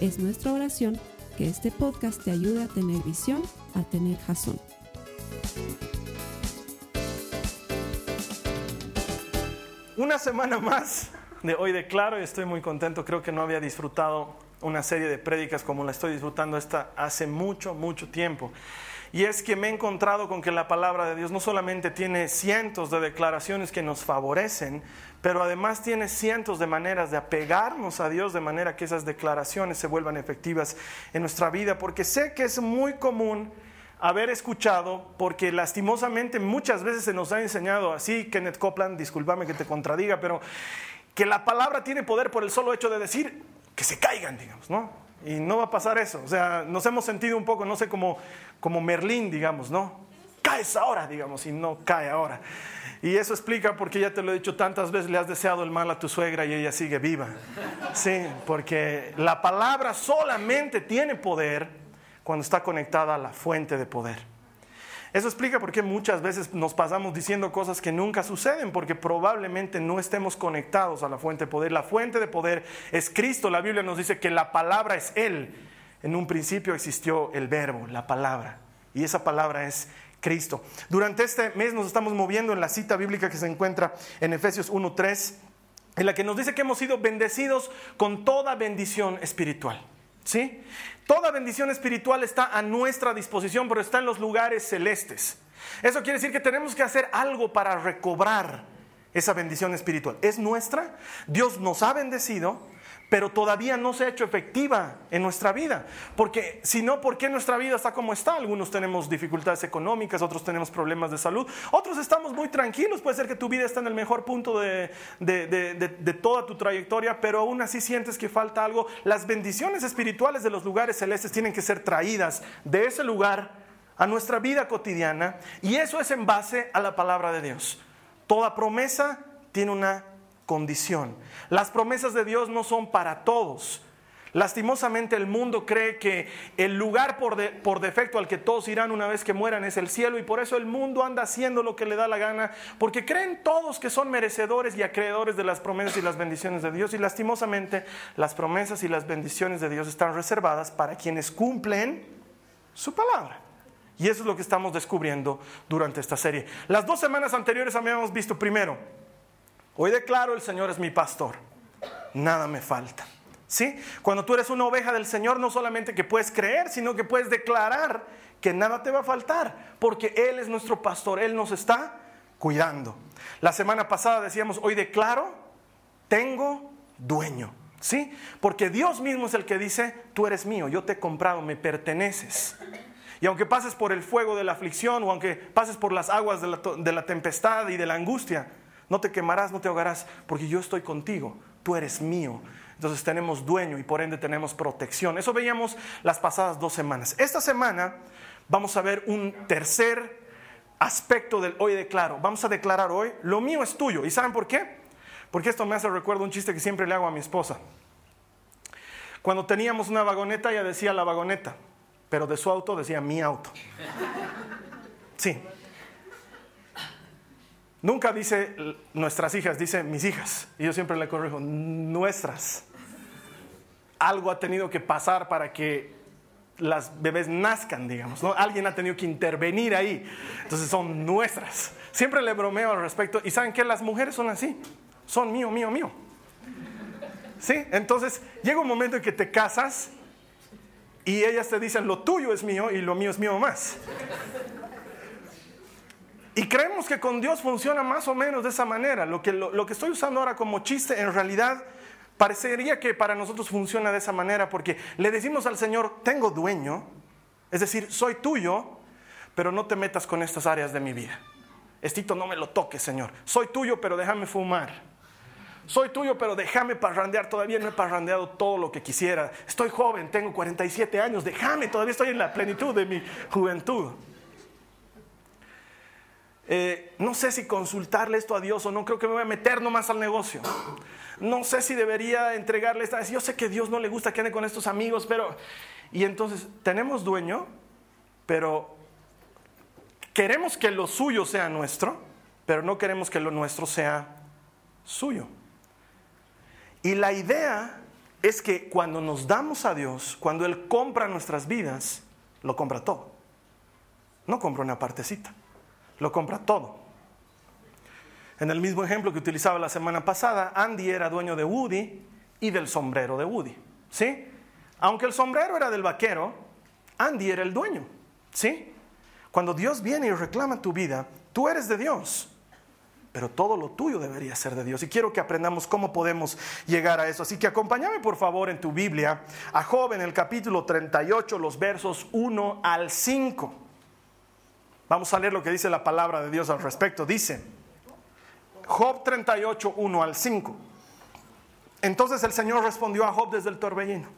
Es nuestra oración que este podcast te ayude a tener visión, a tener jazón. Una semana más de hoy declaro y estoy muy contento. Creo que no había disfrutado una serie de prédicas como la estoy disfrutando esta hace mucho, mucho tiempo. Y es que me he encontrado con que la palabra de Dios no solamente tiene cientos de declaraciones que nos favorecen, pero además tiene cientos de maneras de apegarnos a Dios de manera que esas declaraciones se vuelvan efectivas en nuestra vida, porque sé que es muy común haber escuchado, porque lastimosamente muchas veces se nos ha enseñado así, Kenneth Copeland, discúlpame que te contradiga, pero que la palabra tiene poder por el solo hecho de decir que se caigan, digamos, ¿no? Y no va a pasar eso. O sea, nos hemos sentido un poco, no sé, como, como Merlín, digamos, ¿no? Caes ahora, digamos, y no cae ahora. Y eso explica porque ya te lo he dicho tantas veces, le has deseado el mal a tu suegra y ella sigue viva. Sí, porque la palabra solamente tiene poder cuando está conectada a la fuente de poder. Eso explica por qué muchas veces nos pasamos diciendo cosas que nunca suceden, porque probablemente no estemos conectados a la fuente de poder. La fuente de poder es Cristo. La Biblia nos dice que la palabra es Él. En un principio existió el verbo, la palabra. Y esa palabra es Cristo. Durante este mes nos estamos moviendo en la cita bíblica que se encuentra en Efesios 1.3, en la que nos dice que hemos sido bendecidos con toda bendición espiritual. ¿Sí? Toda bendición espiritual está a nuestra disposición, pero está en los lugares celestes. Eso quiere decir que tenemos que hacer algo para recobrar esa bendición espiritual. Es nuestra, Dios nos ha bendecido, pero todavía no se ha hecho efectiva en nuestra vida. Porque si no, ¿por qué nuestra vida está como está? Algunos tenemos dificultades económicas, otros tenemos problemas de salud, otros estamos muy tranquilos. Puede ser que tu vida está en el mejor punto de, de, toda tu trayectoria, pero aún así sientes que falta algo. Las bendiciones espirituales de los lugares celestes tienen que ser traídas de ese lugar a nuestra vida cotidiana y eso es en base a la palabra de Dios. Toda promesa tiene una condición. Las promesas de Dios no son para todos. Lastimosamente el mundo cree que el lugar por, defecto al que todos irán una vez que mueran es el cielo y por eso el mundo anda haciendo lo que le da la gana, porque creen todos que son merecedores y acreedores de las promesas y las bendiciones de Dios y lastimosamente las promesas y las bendiciones de Dios están reservadas para quienes cumplen su palabra. Y eso es lo que estamos descubriendo durante esta serie. Las dos semanas anteriores habíamos visto primero Hoy declaro, el Señor es mi pastor. Nada me falta. ¿Sí? Cuando tú eres una oveja del Señor, no solamente que puedes creer, sino que puedes declarar que nada te va a faltar, porque Él es nuestro pastor, Él nos está cuidando. La semana pasada decíamos, hoy declaro, tengo dueño. ¿Sí? Porque Dios mismo es el que dice, tú eres mío, yo te he comprado, me perteneces. Y aunque pases por el fuego de la aflicción o aunque pases por las aguas de la, de la tempestad y de la angustia, no te quemarás, no te ahogarás, porque yo estoy contigo, tú eres mío. Entonces tenemos dueño y por ende tenemos protección. Eso veíamos las pasadas dos semanas. Esta semana vamos a ver un tercer aspecto del hoy declaro. Vamos a declarar hoy, lo mío es tuyo. ¿Y saben por qué? Porque esto me hace recuerdo un chiste que siempre le hago a mi esposa. Cuando teníamos una vagoneta, ella decía la vagoneta, pero de su auto decía mi auto. Sí, Nunca dice nuestras hijas, dice mis hijas. Y yo siempre le corrijo, nuestras. Algo ha tenido que pasar para que las bebés nazcan, digamos. Alguien ha tenido que intervenir ahí. Entonces son nuestras. Siempre le bromeo al respecto. Y saben que las mujeres son así. Son mío, mío, mío. ¿Sí? Entonces llega un momento en que te casas y ellas te dicen, lo tuyo es mío y lo mío es mío más. Y creemos que con Dios funciona más o menos de esa manera. Lo que, lo, que estoy usando ahora como chiste, en realidad parecería que para nosotros funciona de esa manera porque le decimos al Señor, tengo dueño, es decir, soy tuyo, pero no te metas con estas áreas de mi vida. Estito, no me lo toques, Señor. Soy tuyo, pero déjame fumar. soy tuyo, pero déjame parrandear. Todavía no he parrandeado todo lo que quisiera. Estoy joven, tengo 47 años, déjame, todavía estoy en la plenitud de mi juventud. Eh, no sé si consultarle esto a Dios o no, creo que me voy a meter nomás al negocio. No sé si debería entregarle esta. Yo sé que Dios no le gusta que ande con estos amigos, pero. Y entonces, tenemos dueño, pero queremos que lo suyo sea nuestro, pero no queremos que lo nuestro sea suyo. Y la idea es que cuando nos damos a Dios, cuando Él compra nuestras vidas, lo compra todo. No compra una partecita lo compra todo. En el mismo ejemplo que utilizaba la semana pasada, Andy era dueño de Woody y del sombrero de Woody. ¿Sí? Aunque el sombrero era del vaquero, Andy era el dueño. ¿Sí? Cuando Dios viene y reclama tu vida, tú eres de Dios. Pero todo lo tuyo debería ser de Dios. Y quiero que aprendamos cómo podemos llegar a eso. Así que acompáñame por favor en tu Biblia a Job en el capítulo 38, los versos 1 al 5. Vamos a leer lo que dice la palabra de Dios al respecto. Dice, Job 38, 1 al 5. Entonces el Señor respondió a Job desde el torbellino.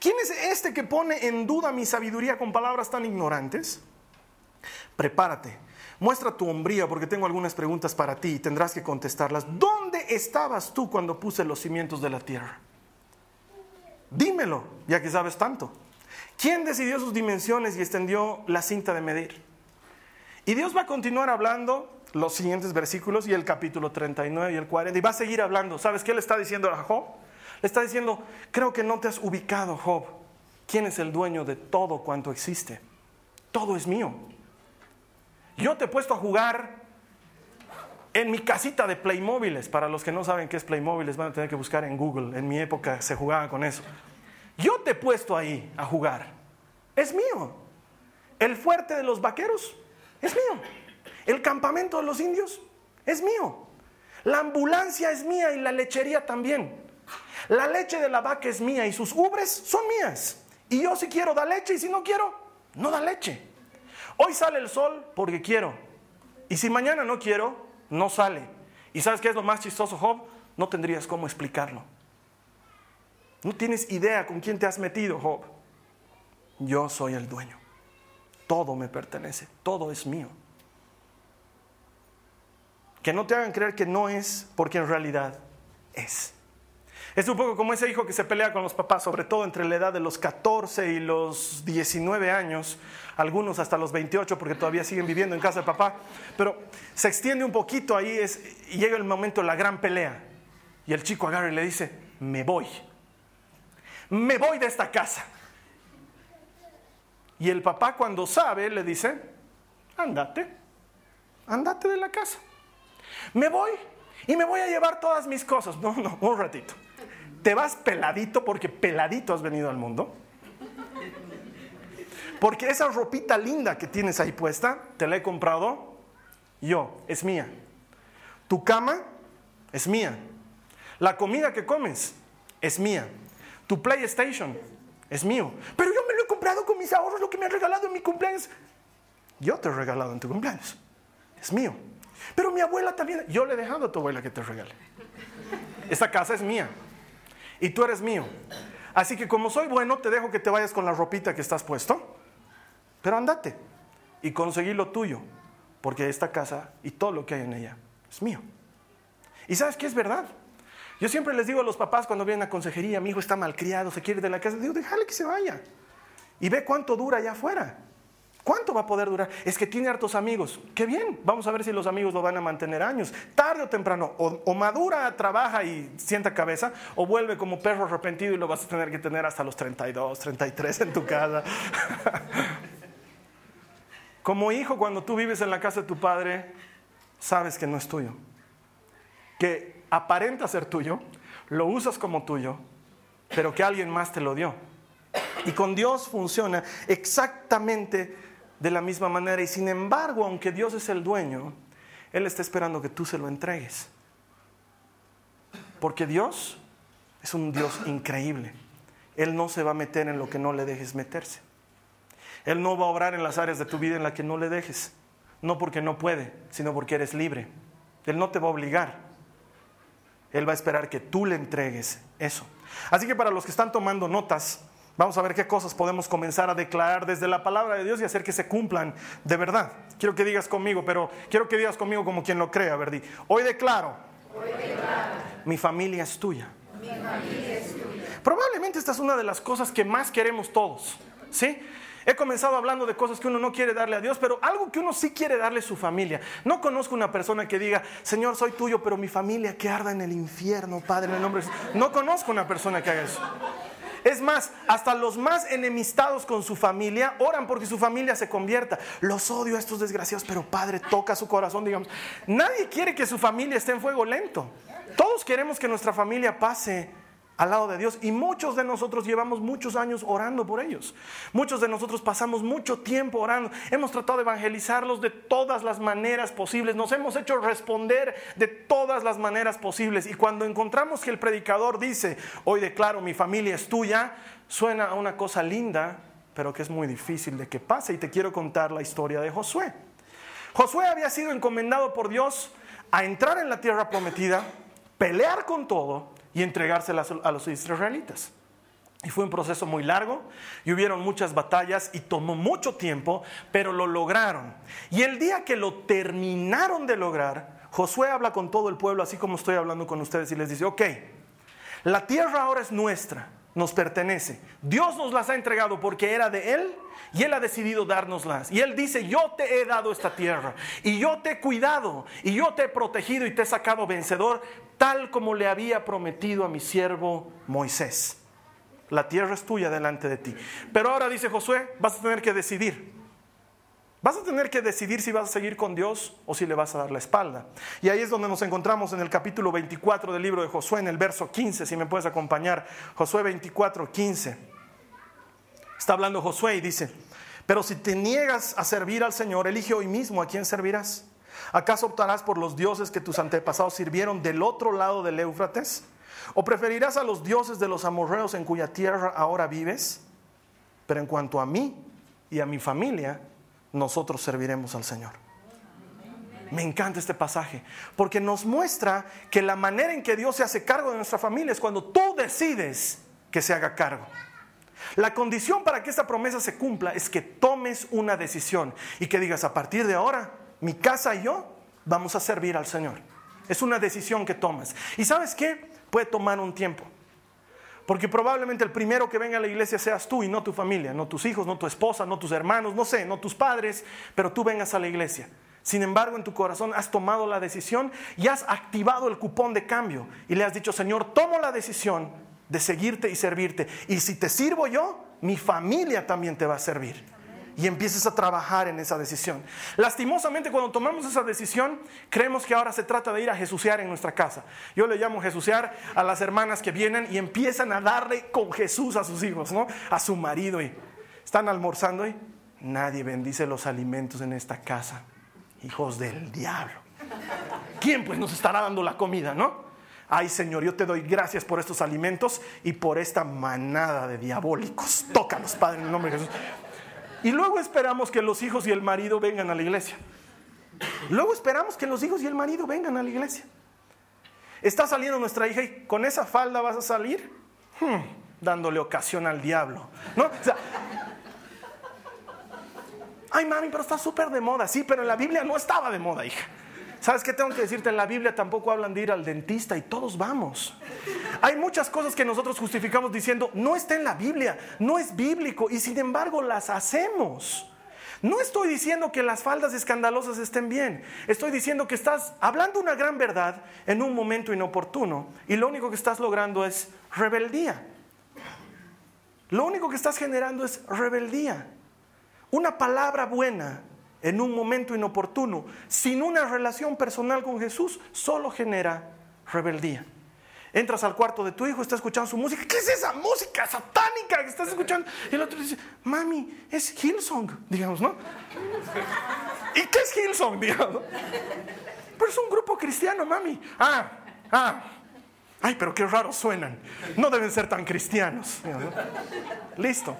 ¿Quién es este que pone en duda mi sabiduría con palabras tan ignorantes? Prepárate, muestra tu hombría porque tengo algunas preguntas para ti y tendrás que contestarlas. ¿Dónde estabas tú cuando puse los cimientos de la tierra? Dímelo, ya que sabes tanto. ¿Quién decidió sus dimensiones y extendió la cinta de medir? Y Dios va a continuar hablando los siguientes versículos y el capítulo 39 y el 40 y va a seguir hablando. ¿Sabes qué le está diciendo a Job? Le está diciendo, creo que no te has ubicado, Job. ¿Quién es el dueño de todo cuanto existe? Todo es mío. Yo te he puesto a jugar en mi casita de Playmobiles. Para los que no saben qué es Playmobiles, van a tener que buscar en Google. En mi época se jugaba con eso. Yo te he puesto ahí a jugar. Es mío. El fuerte de los vaqueros es mío. El campamento de los indios es mío. La ambulancia es mía y la lechería también. La leche de la vaca es mía y sus ubres son mías. Y yo si quiero da leche y si no quiero, no da leche. Hoy sale el sol porque quiero. Y si mañana no quiero, no sale. ¿Y sabes qué es lo más chistoso, Job? No tendrías cómo explicarlo. No tienes idea con quién te has metido, Job. Yo soy el dueño. Todo me pertenece, todo es mío. Que no te hagan creer que no es porque en realidad es. Es un poco como ese hijo que se pelea con los papás, sobre todo entre la edad de los 14 y los 19 años, algunos hasta los 28 porque todavía siguen viviendo en casa de papá, pero se extiende un poquito ahí es, y llega el momento de la gran pelea. Y el chico agarra y le dice, me voy me voy de esta casa. Y el papá cuando sabe le dice, andate, andate de la casa. Me voy y me voy a llevar todas mis cosas. No, no, un ratito. Te vas peladito porque peladito has venido al mundo. Porque esa ropita linda que tienes ahí puesta, te la he comprado yo, es mía. Tu cama es mía. La comida que comes es mía. Tu PlayStation es mío. Pero yo me lo he comprado con mis ahorros, lo que me han regalado en mi cumpleaños. Yo te he regalado en tu cumpleaños. Es mío. Pero mi abuela también. Yo le he dejado a tu abuela que te regale. Esta casa es mía. Y tú eres mío. Así que como soy bueno, te dejo que te vayas con la ropita que estás puesto. Pero andate y conseguí lo tuyo. Porque esta casa y todo lo que hay en ella es mío. ¿Y sabes qué es verdad? Yo siempre les digo a los papás cuando vienen a consejería, mi hijo está malcriado, se quiere de la casa, digo, déjale que se vaya. Y ve cuánto dura allá afuera. ¿Cuánto va a poder durar? Es que tiene hartos amigos. Qué bien, vamos a ver si los amigos lo van a mantener años. Tarde o temprano, o, madura, trabaja y sienta cabeza, o vuelve como perro arrepentido y lo vas a tener que tener hasta los 32, 33 en tu casa. como hijo, cuando tú vives en la casa de tu padre, sabes que no es tuyo. Que aparenta ser tuyo, lo usas como tuyo, pero que alguien más te lo dio. Y con Dios funciona exactamente de la misma manera. Y sin embargo, aunque Dios es el dueño, Él está esperando que tú se lo entregues. Porque Dios es un Dios increíble. Él no se va a meter en lo que no le dejes meterse. Él no va a obrar en las áreas de tu vida en las que no le dejes. No porque no puede, sino porque eres libre. Él no te va a obligar. Él va a esperar que tú le entregues eso. Así que para los que están tomando notas, vamos a ver qué cosas podemos comenzar a declarar desde la palabra de Dios y hacer que se cumplan de verdad. Quiero que digas conmigo, pero quiero que digas conmigo como quien lo crea, Verdi. Hoy declaro, mi familia es tuya. Probablemente esta es una de las cosas que más queremos todos, ¿sí? He comenzado hablando de cosas que uno no quiere darle a Dios, pero algo que uno sí quiere darle a su familia. No conozco una persona que diga, Señor, soy tuyo, pero mi familia que arda en el infierno, Padre, en el nombre de Jesús. No conozco una persona que haga eso. Es más, hasta los más enemistados con su familia oran porque su familia se convierta. Los odio a estos desgraciados, pero Padre, toca su corazón, digamos. Nadie quiere que su familia esté en fuego lento. Todos queremos que nuestra familia pase al lado de Dios. Y muchos de nosotros llevamos muchos años orando por ellos. Muchos de nosotros pasamos mucho tiempo orando. Hemos tratado de evangelizarlos de todas las maneras posibles. Nos hemos hecho responder de todas las maneras posibles. Y cuando encontramos que el predicador dice, hoy declaro, mi familia es tuya, suena a una cosa linda, pero que es muy difícil de que pase. Y te quiero contar la historia de Josué. Josué había sido encomendado por Dios a entrar en la tierra prometida, pelear con todo y entregárselas a los israelitas. Y fue un proceso muy largo y hubieron muchas batallas y tomó mucho tiempo, pero lo lograron. Y el día que lo terminaron de lograr, Josué habla con todo el pueblo, así como estoy hablando con ustedes, y les dice, ok, la tierra ahora es nuestra, nos pertenece. Dios nos las ha entregado porque era de Él y Él ha decidido dárnoslas. Y Él dice, yo te he dado esta tierra y yo te he cuidado y yo te he protegido y te he sacado vencedor tal como le había prometido a mi siervo Moisés. La tierra es tuya delante de ti. Pero ahora dice Josué, vas a tener que decidir. Vas a tener que decidir si vas a seguir con Dios o si le vas a dar la espalda. Y ahí es donde nos encontramos en el capítulo 24 del libro de Josué, en el verso 15, si me puedes acompañar. Josué 24, 15. Está hablando Josué y dice, pero si te niegas a servir al Señor, elige hoy mismo a quién servirás. ¿Acaso optarás por los dioses que tus antepasados sirvieron del otro lado del Éufrates? ¿O preferirás a los dioses de los amorreos en cuya tierra ahora vives? Pero en cuanto a mí y a mi familia, nosotros serviremos al Señor. Me encanta este pasaje, porque nos muestra que la manera en que Dios se hace cargo de nuestra familia es cuando tú decides que se haga cargo. La condición para que esta promesa se cumpla es que tomes una decisión y que digas, a partir de ahora, mi casa y yo vamos a servir al Señor. Es una decisión que tomas. ¿Y sabes qué? Puede tomar un tiempo. Porque probablemente el primero que venga a la iglesia seas tú y no tu familia, no tus hijos, no tu esposa, no tus hermanos, no sé, no tus padres, pero tú vengas a la iglesia. Sin embargo, en tu corazón has tomado la decisión y has activado el cupón de cambio y le has dicho, Señor, tomo la decisión de seguirte y servirte. Y si te sirvo yo, mi familia también te va a servir y empieces a trabajar en esa decisión. Lastimosamente cuando tomamos esa decisión, creemos que ahora se trata de ir a jesucear en nuestra casa. Yo le llamo jesucear a las hermanas que vienen y empiezan a darle con Jesús a sus hijos, ¿no? A su marido y están almorzando y nadie bendice los alimentos en esta casa. Hijos del diablo. ¿Quién pues nos estará dando la comida, no? Ay Señor, yo te doy gracias por estos alimentos y por esta manada de diabólicos. Tócalos, Padre, en el nombre de Jesús. Y luego esperamos que los hijos y el marido vengan a la iglesia. Luego esperamos que los hijos y el marido vengan a la iglesia. Está saliendo nuestra hija y con esa falda vas a salir hmm, dándole ocasión al diablo. ¿no? Ay, mami, pero está súper de moda. Sí, pero en la Biblia no estaba de moda, hija. ¿Sabes qué tengo que decirte? En la Biblia tampoco hablan de ir al dentista y todos vamos. Hay muchas cosas que nosotros justificamos diciendo, no está en la Biblia, no es bíblico y sin embargo las hacemos. No estoy diciendo que las faldas escandalosas estén bien. Estoy diciendo que estás hablando una gran verdad en un momento inoportuno y lo único que estás logrando es rebeldía. Lo único que estás generando es rebeldía. Una palabra buena en un momento inoportuno, sin una relación personal con Jesús, solo genera rebeldía. Entras al cuarto de tu hijo, está escuchando su música. ¿Qué es esa música satánica que estás escuchando? Y el otro dice, mami, es Hillsong, digamos, ¿no? ¿Y qué es Hillsong, digamos? Pero es un grupo cristiano, mami. Ah, ah. Ay, pero qué raros suenan. No deben ser tan cristianos. Listo.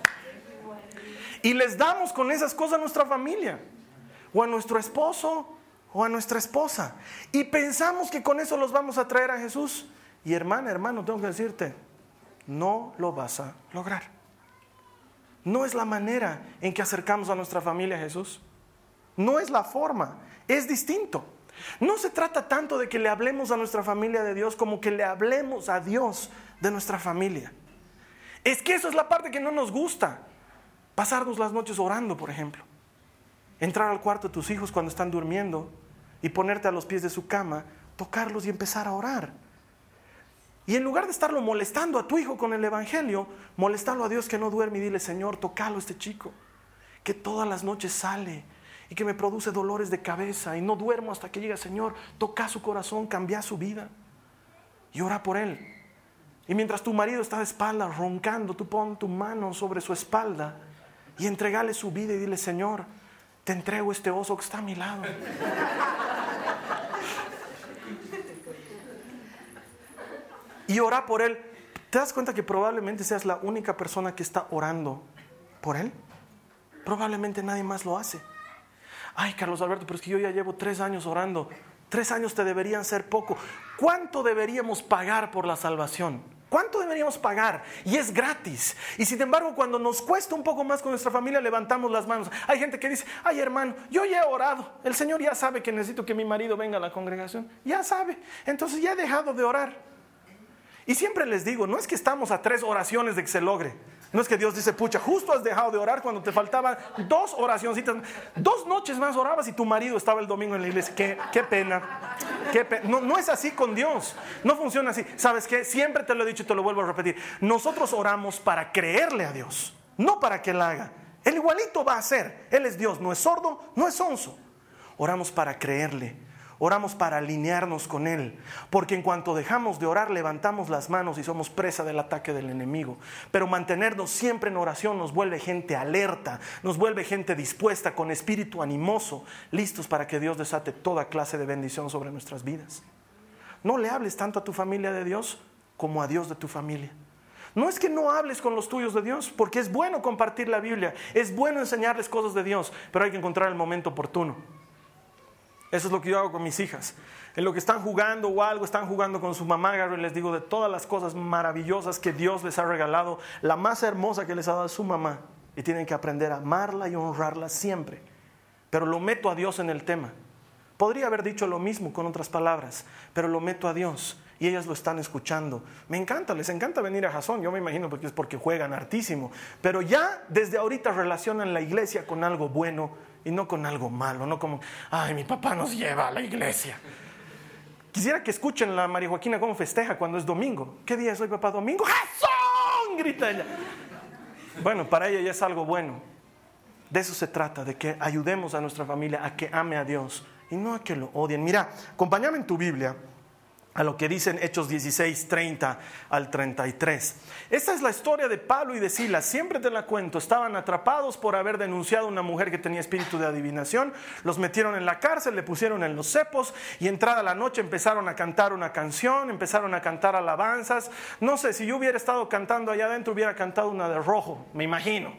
Y les damos con esas cosas a nuestra familia o a nuestro esposo o a nuestra esposa. Y pensamos que con eso los vamos a traer a Jesús. Y hermana, hermano, tengo que decirte, no lo vas a lograr. No es la manera en que acercamos a nuestra familia a Jesús. No es la forma, es distinto. No se trata tanto de que le hablemos a nuestra familia de Dios como que le hablemos a Dios de nuestra familia. Es que eso es la parte que no nos gusta. Pasarnos las noches orando, por ejemplo. Entrar al cuarto de tus hijos cuando están durmiendo y ponerte a los pies de su cama, tocarlos y empezar a orar. Y en lugar de estarlo molestando a tu hijo con el Evangelio, molestarlo a Dios que no duerme y dile, Señor, tocalo a este chico, que todas las noches sale y que me produce dolores de cabeza y no duermo hasta que llegue, Señor, toca su corazón, cambia su vida y ora por él. Y mientras tu marido está de espalda roncando, tú pon tu mano sobre su espalda y entregale su vida y dile, Señor, te entrego este oso que está a mi lado. y ora por él. ¿Te das cuenta que probablemente seas la única persona que está orando por él? Probablemente nadie más lo hace. Ay, Carlos Alberto, pero es que yo ya llevo tres años orando. Tres años te deberían ser poco. ¿Cuánto deberíamos pagar por la salvación? ¿Cuánto deberíamos pagar? Y es gratis. Y sin embargo, cuando nos cuesta un poco más con nuestra familia, levantamos las manos. Hay gente que dice, ay hermano, yo ya he orado. El Señor ya sabe que necesito que mi marido venga a la congregación. Ya sabe. Entonces ya he dejado de orar. Y siempre les digo, no es que estamos a tres oraciones de que se logre. No es que Dios dice, pucha, justo has dejado de orar cuando te faltaban dos oracioncitas. Dos noches más orabas y tu marido estaba el domingo en la iglesia. Qué, qué pena. Qué No, no es así con Dios. No funciona así. ¿Sabes qué? Siempre te lo he dicho y te lo vuelvo a repetir. Nosotros oramos para creerle a Dios, no para que Él haga. Él igualito va a hacer. Él es Dios, no es sordo, no es onzo. Oramos para creerle Oramos para alinearnos con Él, porque en cuanto dejamos de orar, levantamos las manos y somos presa del ataque del enemigo. Pero mantenernos siempre en oración nos vuelve gente alerta, nos vuelve gente dispuesta, con espíritu animoso, listos para que Dios desate toda clase de bendición sobre nuestras vidas. No le hables tanto a tu familia de Dios como a Dios de tu familia. No es que no hables con los tuyos de Dios, porque es bueno compartir la Biblia, es bueno enseñarles cosas de Dios, pero hay que encontrar el momento oportuno. Eso es lo que yo hago con mis hijas. En lo que están jugando o algo, están jugando con su mamá, les digo de todas las cosas maravillosas que Dios les ha regalado, la más hermosa que les ha dado su mamá. Y tienen que aprender a amarla y honrarla siempre. Pero lo meto a Dios en el tema. Podría haber dicho lo mismo con otras palabras, pero lo meto a Dios y ellas lo están escuchando. Me encanta, les encanta venir a Jason, yo me imagino porque es porque juegan hartísimo, pero ya desde ahorita relacionan la iglesia con algo bueno y no con algo malo, no como, ay, mi papá nos lleva a la iglesia. Quisiera que escuchen la María Joaquina cómo festeja cuando es domingo. ¿Qué día es hoy, papá? Domingo. ¡Jasón! grita ella. Bueno, para ella ya es algo bueno. De eso se trata, de que ayudemos a nuestra familia a que ame a Dios y no a que lo odien. Mira, acompáñame en tu Biblia a lo que dicen Hechos 16, 30 al 33. Esta es la historia de Pablo y de Silas, siempre te la cuento, estaban atrapados por haber denunciado a una mujer que tenía espíritu de adivinación, los metieron en la cárcel, le pusieron en los cepos y entrada la noche empezaron a cantar una canción, empezaron a cantar alabanzas, no sé, si yo hubiera estado cantando allá adentro hubiera cantado una de rojo, me imagino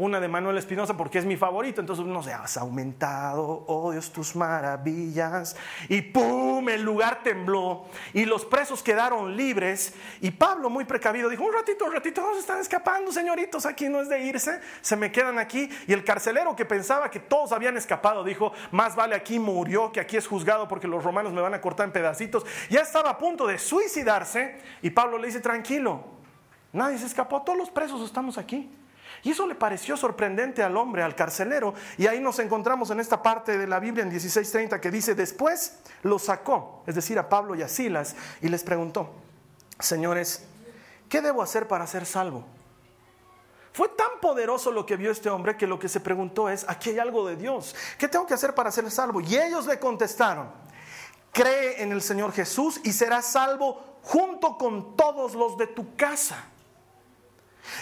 una de Manuel Espinosa porque es mi favorito. Entonces, no sé, has aumentado, oh Dios, tus maravillas. Y ¡pum! El lugar tembló y los presos quedaron libres. Y Pablo, muy precavido, dijo: Un ratito, un ratito, no se están escapando, señoritos, aquí no es de irse, se me quedan aquí. Y el carcelero que pensaba que todos habían escapado dijo: Más vale aquí murió que aquí es juzgado porque los romanos me van a cortar en pedacitos. Ya estaba a punto de suicidarse. Y Pablo le dice: Tranquilo, nadie se escapó, todos los presos estamos aquí. Y eso le pareció sorprendente al hombre, al carcelero. Y ahí nos encontramos en esta parte de la Biblia en 16:30 que dice, después lo sacó, es decir, a Pablo y a Silas, y les preguntó, señores, ¿qué debo hacer para ser salvo? Fue tan poderoso lo que vio este hombre que lo que se preguntó es, aquí hay algo de Dios, ¿qué tengo que hacer para ser salvo? Y ellos le contestaron, cree en el Señor Jesús y serás salvo junto con todos los de tu casa.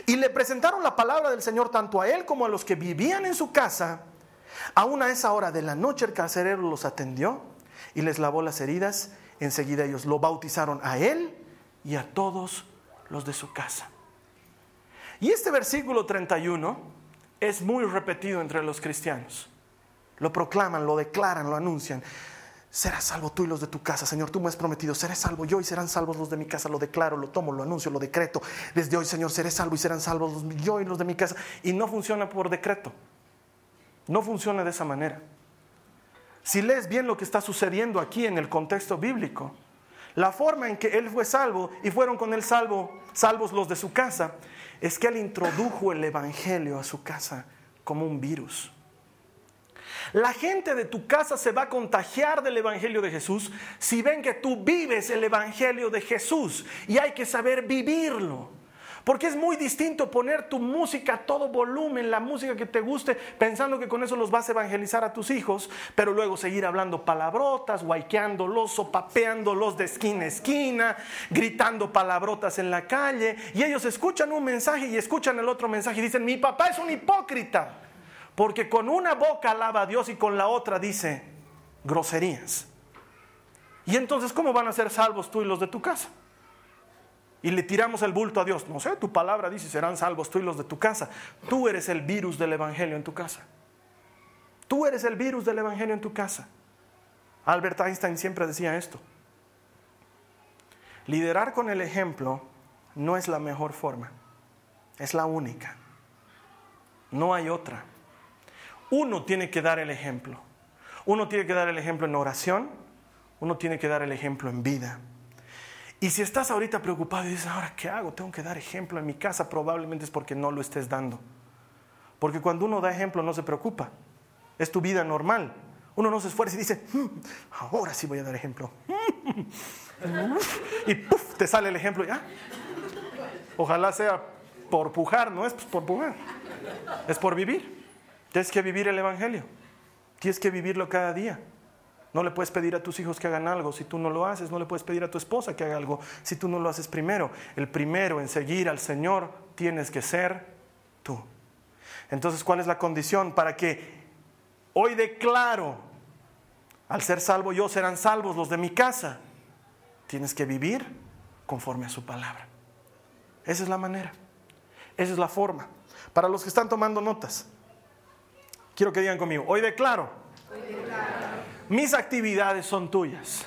Y le presentaron la palabra del Señor tanto a él como a los que vivían en su casa. Aún a esa hora de la noche el carcelero los atendió y les lavó las heridas. Enseguida ellos lo bautizaron a él y a todos los de su casa. Y este versículo 31 es muy repetido entre los cristianos. Lo proclaman, lo declaran, lo anuncian. Serás salvo tú y los de tu casa. Señor, tú me has prometido, seré salvo yo y serán salvos los de mi casa. Lo declaro, lo tomo, lo anuncio, lo decreto. Desde hoy, Señor, seré salvo y serán salvos yo y los de mi casa. Y no funciona por decreto. No funciona de esa manera. Si lees bien lo que está sucediendo aquí en el contexto bíblico, la forma en que él fue salvo y fueron con él salvo, salvos los de su casa, es que él introdujo el Evangelio a su casa como un virus. La gente de tu casa se va a contagiar del Evangelio de Jesús si ven que tú vives el Evangelio de Jesús y hay que saber vivirlo. Porque es muy distinto poner tu música a todo volumen, la música que te guste, pensando que con eso los vas a evangelizar a tus hijos, pero luego seguir hablando palabrotas, guayqueándolos, sopapeándolos de esquina a esquina, gritando palabrotas en la calle, y ellos escuchan un mensaje y escuchan el otro mensaje y dicen, mi papá es un hipócrita, porque con una boca alaba a Dios y con la otra dice groserías. Y entonces, ¿cómo van a ser salvos tú y los de tu casa? y le tiramos el bulto a Dios. No sé, tu palabra dice, serán salvos tú y los de tu casa. Tú eres el virus del Evangelio en tu casa. Tú eres el virus del Evangelio en tu casa. Albert Einstein siempre decía esto. Liderar con el ejemplo no es la mejor forma, es la única. No hay otra. Uno tiene que dar el ejemplo. Uno tiene que dar el ejemplo en oración, uno tiene que dar el ejemplo en vida. Y si estás ahorita preocupado y dices, ahora, ¿qué hago? Tengo que dar ejemplo en mi casa, probablemente es porque no lo estés dando. Porque cuando uno da ejemplo no se preocupa. Es tu vida normal. Uno no se esfuerza y dice, hmm, ahora sí voy a dar ejemplo. y puff, te sale el ejemplo ya. Ojalá sea por pujar, no es pues, por pujar. Es por vivir. Tienes que vivir el Evangelio. Tienes que vivirlo cada día. No le puedes pedir a tus hijos que hagan algo si tú no lo haces. No le puedes pedir a tu esposa que haga algo si tú no lo haces primero. El primero en seguir al Señor tienes que ser tú. Entonces, ¿cuál es la condición para que hoy declaro, al ser salvo yo serán salvos los de mi casa? Tienes que vivir conforme a su palabra. Esa es la manera. Esa es la forma. Para los que están tomando notas, quiero que digan conmigo, hoy declaro. Hoy declaro mis actividades son tuyas.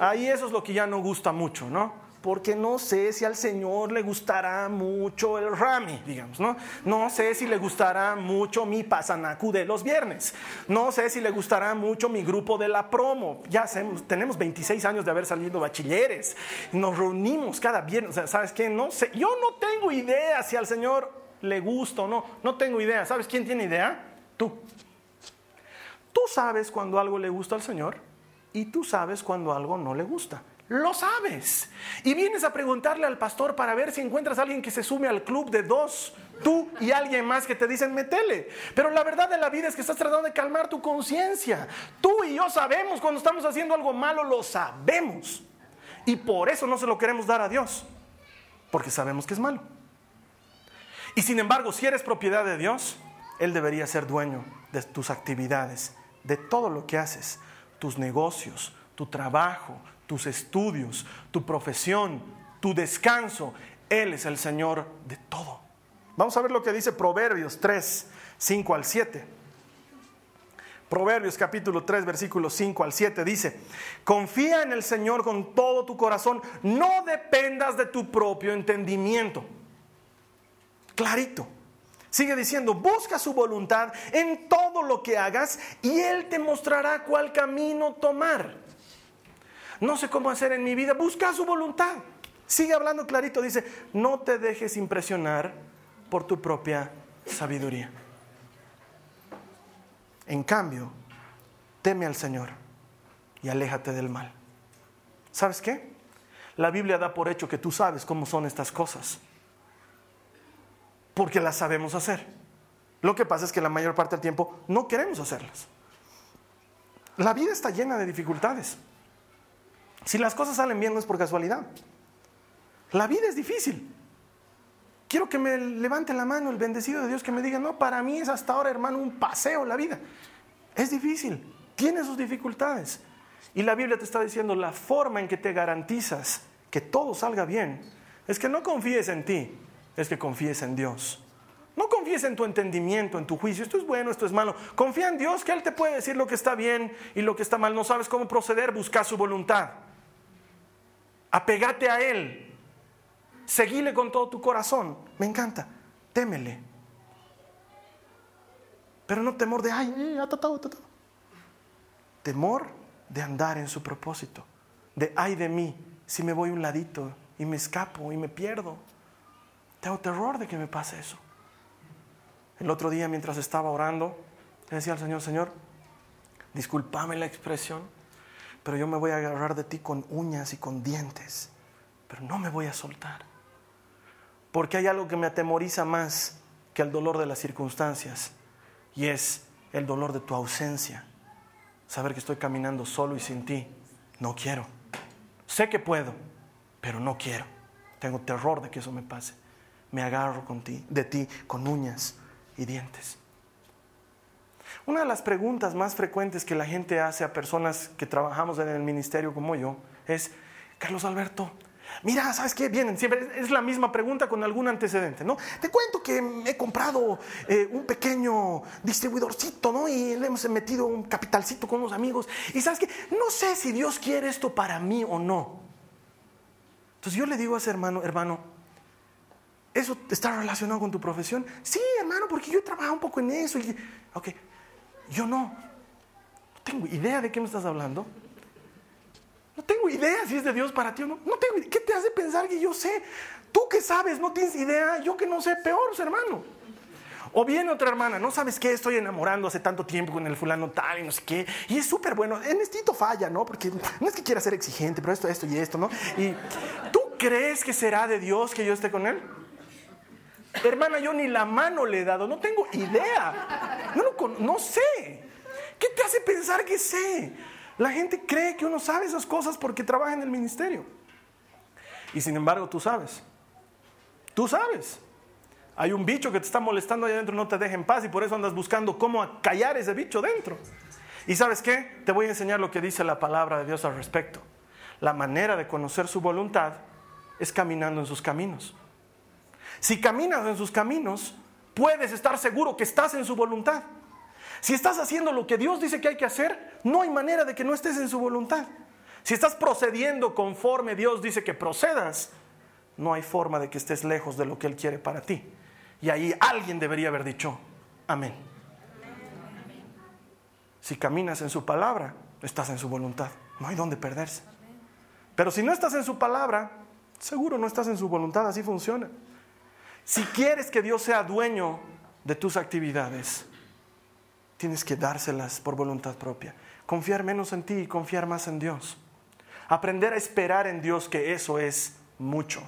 Ahí eso es lo que ya no gusta mucho, ¿no? Porque no sé si al Señor le gustará mucho el rami, digamos, ¿no? No sé si le gustará mucho mi pasanacu de los viernes. No sé si le gustará mucho mi grupo de la promo. Ya tenemos 26 años de haber salido bachilleres. Nos reunimos cada viernes. ¿Sabes qué? No sé. Yo no tengo idea si al Señor le gusta o no. No tengo idea. ¿Sabes quién tiene idea? Tú. Tú sabes cuando algo le gusta al Señor y tú sabes cuando algo no le gusta. Lo sabes. Y vienes a preguntarle al pastor para ver si encuentras alguien que se sume al club de dos, tú y alguien más que te dicen metele. Pero la verdad de la vida es que estás tratando de calmar tu conciencia. Tú y yo sabemos cuando estamos haciendo algo malo, lo sabemos. Y por eso no se lo queremos dar a Dios, porque sabemos que es malo. Y sin embargo, si eres propiedad de Dios, Él debería ser dueño de tus actividades de todo lo que haces, tus negocios, tu trabajo, tus estudios, tu profesión, tu descanso. Él es el Señor de todo. Vamos a ver lo que dice Proverbios 3, 5 al 7. Proverbios capítulo 3, versículos 5 al 7 dice, confía en el Señor con todo tu corazón, no dependas de tu propio entendimiento. Clarito. Sigue diciendo, busca su voluntad en todo lo que hagas y Él te mostrará cuál camino tomar. No sé cómo hacer en mi vida, busca su voluntad. Sigue hablando clarito, dice, no te dejes impresionar por tu propia sabiduría. En cambio, teme al Señor y aléjate del mal. ¿Sabes qué? La Biblia da por hecho que tú sabes cómo son estas cosas porque las sabemos hacer. Lo que pasa es que la mayor parte del tiempo no queremos hacerlas. La vida está llena de dificultades. Si las cosas salen bien no es por casualidad. La vida es difícil. Quiero que me levante la mano el bendecido de Dios que me diga, no, para mí es hasta ahora, hermano, un paseo la vida. Es difícil, tiene sus dificultades. Y la Biblia te está diciendo, la forma en que te garantizas que todo salga bien es que no confíes en ti, es que confíes en Dios. No confíes en tu entendimiento, en tu juicio. Esto es bueno, esto es malo. Confía en Dios que Él te puede decir lo que está bien y lo que está mal. No sabes cómo proceder, busca su voluntad. Apegate a Él. Seguile con todo tu corazón. Me encanta. Témele. Pero no temor de, ay, eh, atatado, atatado. Temor de andar en su propósito. De, ay de mí, si me voy un ladito y me escapo y me pierdo. Tengo terror de que me pase eso. El otro día mientras estaba orando, le decía al Señor, Señor, discúlpame la expresión, pero yo me voy a agarrar de ti con uñas y con dientes, pero no me voy a soltar. Porque hay algo que me atemoriza más que el dolor de las circunstancias, y es el dolor de tu ausencia. Saber que estoy caminando solo y sin ti. No quiero. Sé que puedo, pero no quiero. Tengo terror de que eso me pase. Me agarro con ti, de ti con uñas y dientes. Una de las preguntas más frecuentes que la gente hace a personas que trabajamos en el ministerio como yo es, Carlos Alberto, Mira, ¿sabes qué? Vienen, siempre es la misma pregunta con algún antecedente, ¿no? Te cuento que he comprado eh, un pequeño distribuidorcito, ¿no? Y le hemos metido un capitalcito con unos amigos. Y ¿sabes qué? No sé si Dios quiere esto para mí o no. Entonces yo le digo a ese hermano, hermano, ¿eso está relacionado con tu profesión? Sí, hermano, porque yo he trabajado un poco en eso. Y, ok, yo no. No tengo idea de qué me estás hablando. No tengo idea si es de Dios para ti o no. No tengo ¿Qué te hace pensar que yo sé? Tú que sabes, no tienes idea. Yo que no sé, peor, hermano. O viene otra hermana, no sabes qué, estoy enamorando hace tanto tiempo con el fulano tal y no sé qué. Y es súper bueno. En instinto falla, ¿no? Porque no es que quiera ser exigente, pero esto, esto y esto, ¿no? Y tú crees que será de Dios que yo esté con él? Hermana, yo ni la mano le he dado, no tengo idea. No, no, no sé. ¿Qué te hace pensar que sé? La gente cree que uno sabe esas cosas porque trabaja en el ministerio. Y sin embargo tú sabes. Tú sabes. Hay un bicho que te está molestando ahí adentro, no te deja en paz y por eso andas buscando cómo callar ese bicho dentro. ¿Y sabes qué? Te voy a enseñar lo que dice la palabra de Dios al respecto. La manera de conocer su voluntad es caminando en sus caminos. Si caminas en sus caminos, puedes estar seguro que estás en su voluntad. Si estás haciendo lo que Dios dice que hay que hacer, no hay manera de que no estés en su voluntad. Si estás procediendo conforme Dios dice que procedas, no hay forma de que estés lejos de lo que Él quiere para ti. Y ahí alguien debería haber dicho, amén. Si caminas en su palabra, estás en su voluntad. No hay donde perderse. Pero si no estás en su palabra, seguro no estás en su voluntad. Así funciona. Si quieres que Dios sea dueño de tus actividades, tienes que dárselas por voluntad propia. Confiar menos en ti y confiar más en Dios. Aprender a esperar en Dios, que eso es mucho.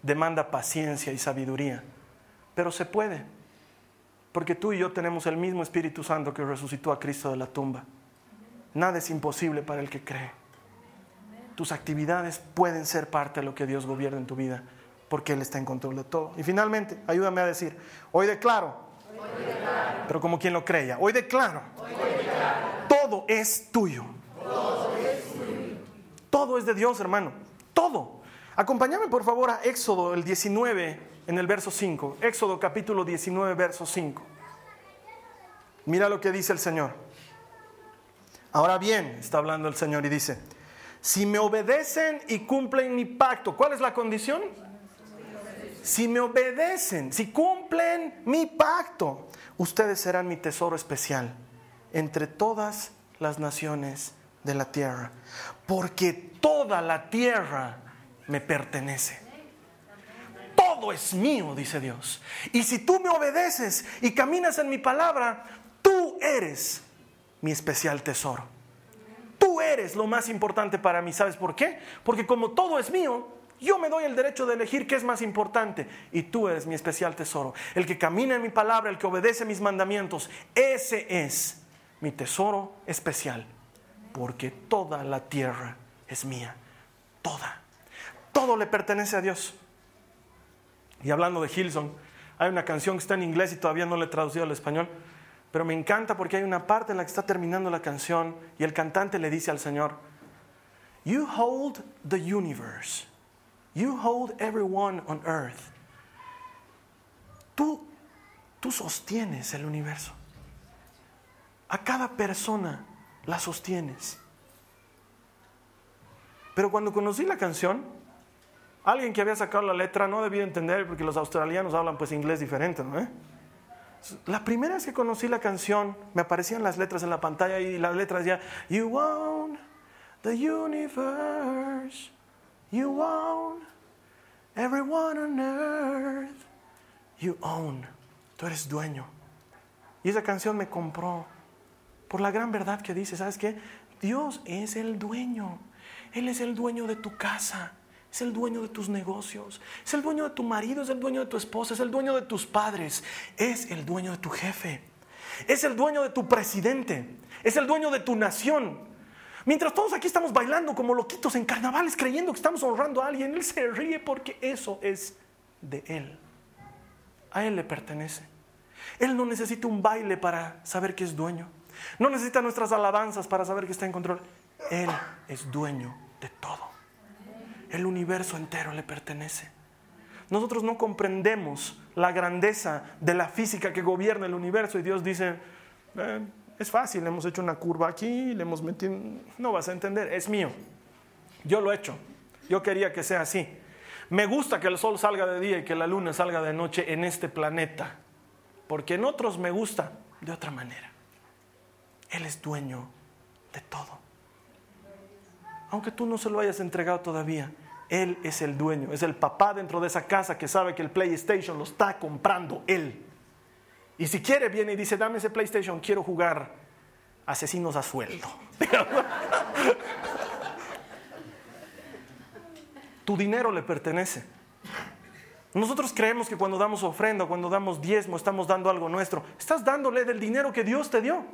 Demanda paciencia y sabiduría. Pero se puede. Porque tú y yo tenemos el mismo Espíritu Santo que resucitó a Cristo de la tumba. Nada es imposible para el que cree. Tus actividades pueden ser parte de lo que Dios gobierna en tu vida, porque Él está en control de todo. Y finalmente, ayúdame a decir, hoy declaro pero como quien lo creía. Hoy declaro, Todo, es tuyo. todo es de Dios, hermano. Todo. Acompáñame por favor a Éxodo el 19 en el verso 5. Éxodo capítulo 19, verso 5. Mira lo que dice el Señor. Ahora bien, está hablando el Señor y dice, si me obedecen y cumplen mi pacto, ¿cuál es la condición? Si me obedecen, si cumplen mi pacto, ustedes serán mi tesoro especial entre todas las naciones de la tierra, porque toda la tierra me pertenece. Todo es mío, dice Dios. Y si tú me obedeces y caminas en mi palabra, tú eres mi especial tesoro. Tú eres lo más importante para mí. ¿Sabes por qué? Porque como todo es mío, yo me doy el derecho de elegir qué es más importante y tú eres mi especial tesoro. El que camina en mi palabra, el que obedece mis mandamientos, ese es mi tesoro especial. Porque toda la tierra es mía. Toda. Todo le pertenece a Dios. Y hablando de Hilson, hay una canción que está en inglés y todavía no le he traducido al español, pero me encanta porque hay una parte en la que está terminando la canción y el cantante le dice al Señor, You hold the universe. You hold everyone on earth. Tú Tú sostienes el universo. A cada persona la sostienes. Pero cuando conocí la canción, alguien que había sacado la letra no debía entender porque los australianos hablan pues inglés diferente, ¿no? La primera vez que conocí la canción, me aparecían las letras en la pantalla y las letras decían, You own the universe, you own everyone on earth, you own, tú eres dueño. Y esa canción me compró por la gran verdad que dice, ¿sabes qué? Dios es el dueño, Él es el dueño de tu casa. Es el dueño de tus negocios, es el dueño de tu marido, es el dueño de tu esposa, es el dueño de tus padres, es el dueño de tu jefe, es el dueño de tu presidente, es el dueño de tu nación. Mientras todos aquí estamos bailando como loquitos en carnavales creyendo que estamos honrando a alguien, Él se ríe porque eso es de Él. A Él le pertenece. Él no necesita un baile para saber que es dueño. No necesita nuestras alabanzas para saber que está en control. Él es dueño de todo. El universo entero le pertenece. Nosotros no comprendemos la grandeza de la física que gobierna el universo y Dios dice, es fácil, hemos hecho una curva aquí, le hemos metido, no vas a entender, es mío. Yo lo he hecho, yo quería que sea así. Me gusta que el sol salga de día y que la luna salga de noche en este planeta, porque en otros me gusta de otra manera. Él es dueño de todo aunque tú no se lo hayas entregado todavía, Él es el dueño, es el papá dentro de esa casa que sabe que el PlayStation lo está comprando Él. Y si quiere, viene y dice, dame ese PlayStation, quiero jugar asesinos a sueldo. tu dinero le pertenece. Nosotros creemos que cuando damos ofrenda, cuando damos diezmo, estamos dando algo nuestro. Estás dándole del dinero que Dios te dio.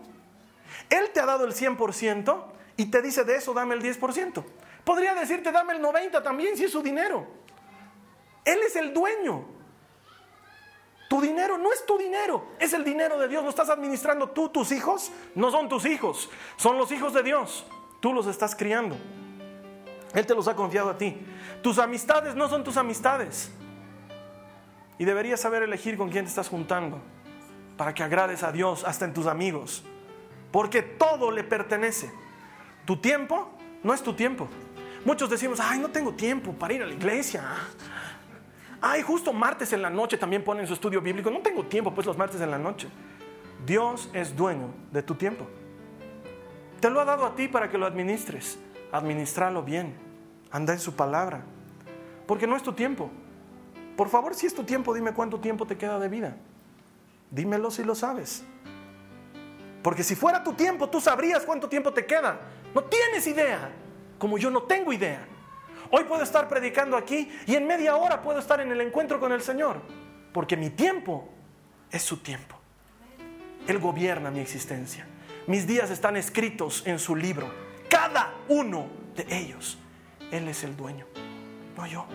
Él te ha dado el 100%, y te dice de eso dame el 10%. Podría decirte dame el 90% también si es su dinero. Él es el dueño. Tu dinero no es tu dinero, es el dinero de Dios. ¿Lo estás administrando tú, tus hijos? No son tus hijos, son los hijos de Dios. Tú los estás criando. Él te los ha confiado a ti. Tus amistades no son tus amistades. Y deberías saber elegir con quién te estás juntando para que agrades a Dios hasta en tus amigos. Porque todo le pertenece. Tu tiempo no es tu tiempo. Muchos decimos, ay, no tengo tiempo para ir a la iglesia. Ay, justo martes en la noche también ponen su estudio bíblico. No tengo tiempo, pues los martes en la noche. Dios es dueño de tu tiempo. Te lo ha dado a ti para que lo administres. Administralo bien. Anda en su palabra. Porque no es tu tiempo. Por favor, si es tu tiempo, dime cuánto tiempo te queda de vida. Dímelo si lo sabes. Porque si fuera tu tiempo, tú sabrías cuánto tiempo te queda. No tienes idea, como yo no tengo idea. Hoy puedo estar predicando aquí y en media hora puedo estar en el encuentro con el Señor, porque mi tiempo es su tiempo. Él gobierna mi existencia. Mis días están escritos en su libro, cada uno de ellos. Él es el dueño, no yo,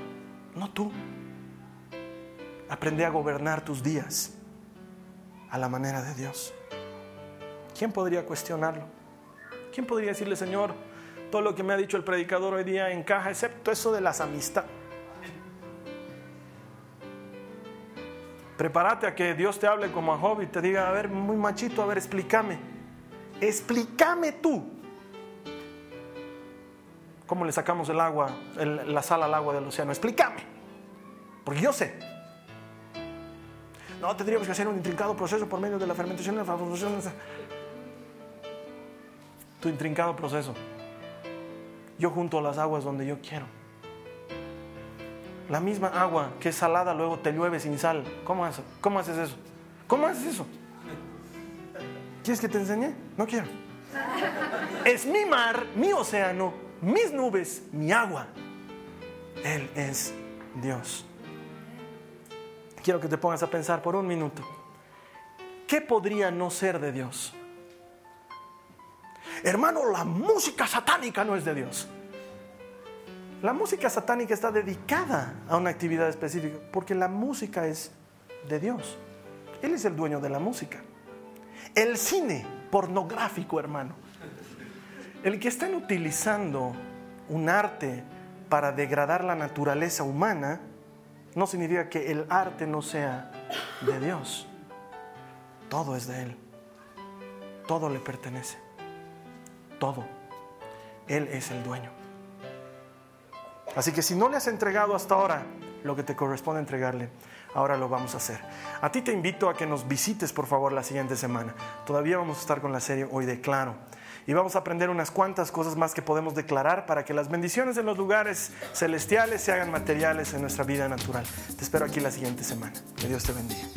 no tú. Aprende a gobernar tus días a la manera de Dios. ¿Quién podría cuestionarlo? ¿Quién podría decirle, Señor, todo lo que me ha dicho el predicador hoy día encaja, excepto eso de las amistades? Prepárate a que Dios te hable como a Job y te diga, a ver, muy machito, a ver, explícame. Explícame tú. ¿Cómo le sacamos el agua, la sal al agua del océano? Explícame. Porque yo sé. No, tendríamos que hacer un intrincado proceso por medio de la fermentación y la tu intrincado proceso. Yo junto a las aguas donde yo quiero. La misma agua que es salada luego te llueve sin sal. ¿Cómo haces, ¿Cómo haces eso? ¿Cómo haces eso? ¿Quieres que te enseñe? No quiero. Es mi mar, mi océano, mis nubes, mi agua. Él es Dios. Quiero que te pongas a pensar por un minuto. ¿Qué podría no ser de Dios? Hermano, la música satánica no es de Dios. La música satánica está dedicada a una actividad específica porque la música es de Dios. Él es el dueño de la música. El cine pornográfico, hermano. El que estén utilizando un arte para degradar la naturaleza humana no significa que el arte no sea de Dios. Todo es de Él. Todo le pertenece. Todo. Él es el dueño. Así que si no le has entregado hasta ahora lo que te corresponde entregarle, ahora lo vamos a hacer. A ti te invito a que nos visites por favor la siguiente semana. Todavía vamos a estar con la serie hoy de Claro. Y vamos a aprender unas cuantas cosas más que podemos declarar para que las bendiciones en los lugares celestiales se hagan materiales en nuestra vida natural. Te espero aquí la siguiente semana. Que Dios te bendiga.